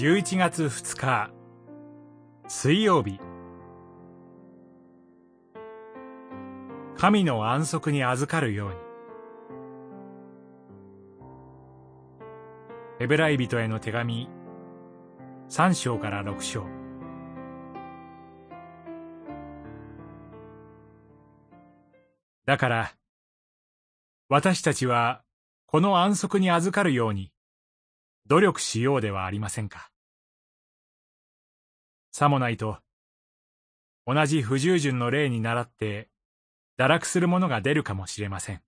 11月2日。水曜日。神の安息に預かるように。ヘブライ人への手紙。3章から6章。だから私たちはこの安息に預かるように。努力しようではありませんか。さもないと、同じ不従順の例に倣って堕落するものが出るかもしれません。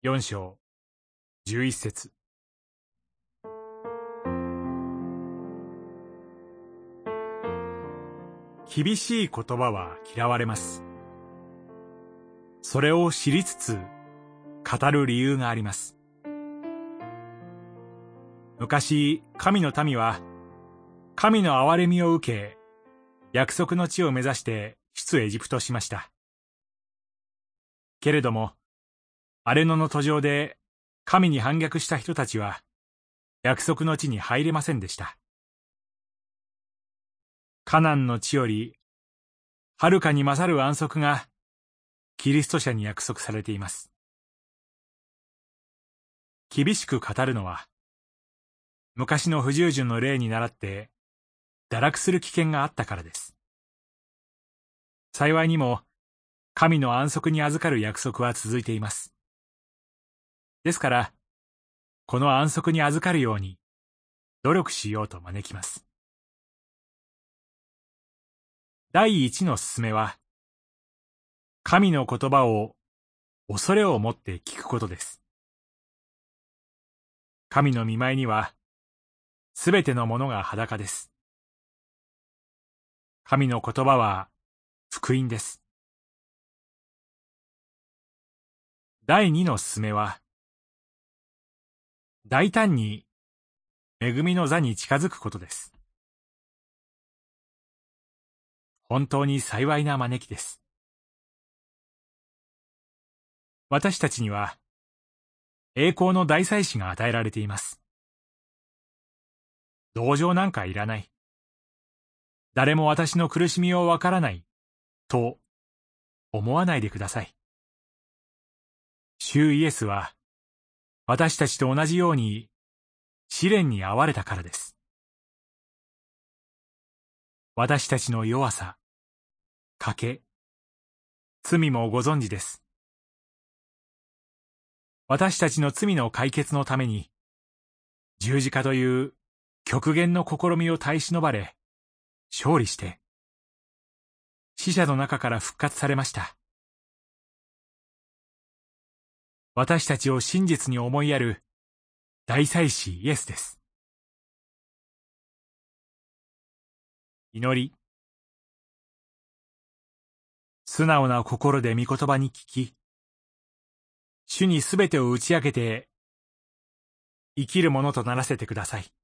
四章、十一節。厳しい言葉は嫌われます。それを知りつつ、語る理由があります。昔、神の民は、神の憐れみを受け、約束の地を目指して出エジプトしました。けれども、荒れ野の途上で神に反逆した人たちは、約束の地に入れませんでした。カナンの地より、はるかに勝る安息が、キリスト者に約束されています。厳しく語るのは、昔の不従順の例に倣って、堕落する危険があったからです。幸いにも、神の安息に預かる約束は続いています。ですから、この安息に預かるように、努力しようと招きます。第一の勧めは、神の言葉を恐れを持って聞くことです。神の見舞いには、すべてのものが裸です。神の言葉は福音です。第二の勧めは、大胆に恵みの座に近づくことです。本当に幸いな招きです。私たちには、栄光の大祭司が与えられています。同情なんかいらない。誰も私の苦しみをわからない、と思わないでください。主イエスは、私たちと同じように試練に遭われたからです。私たちの弱さ、賭け、罪もご存知です。私たちの罪の解決のために、十字架という極限の試みを耐え忍ばれ、勝利して、死者の中から復活されました。私たちを真実に思いやる大祭司イエスです。祈り。素直な心で御言葉に聞き、主にすべてを打ち明けて、生きるものとならせてください。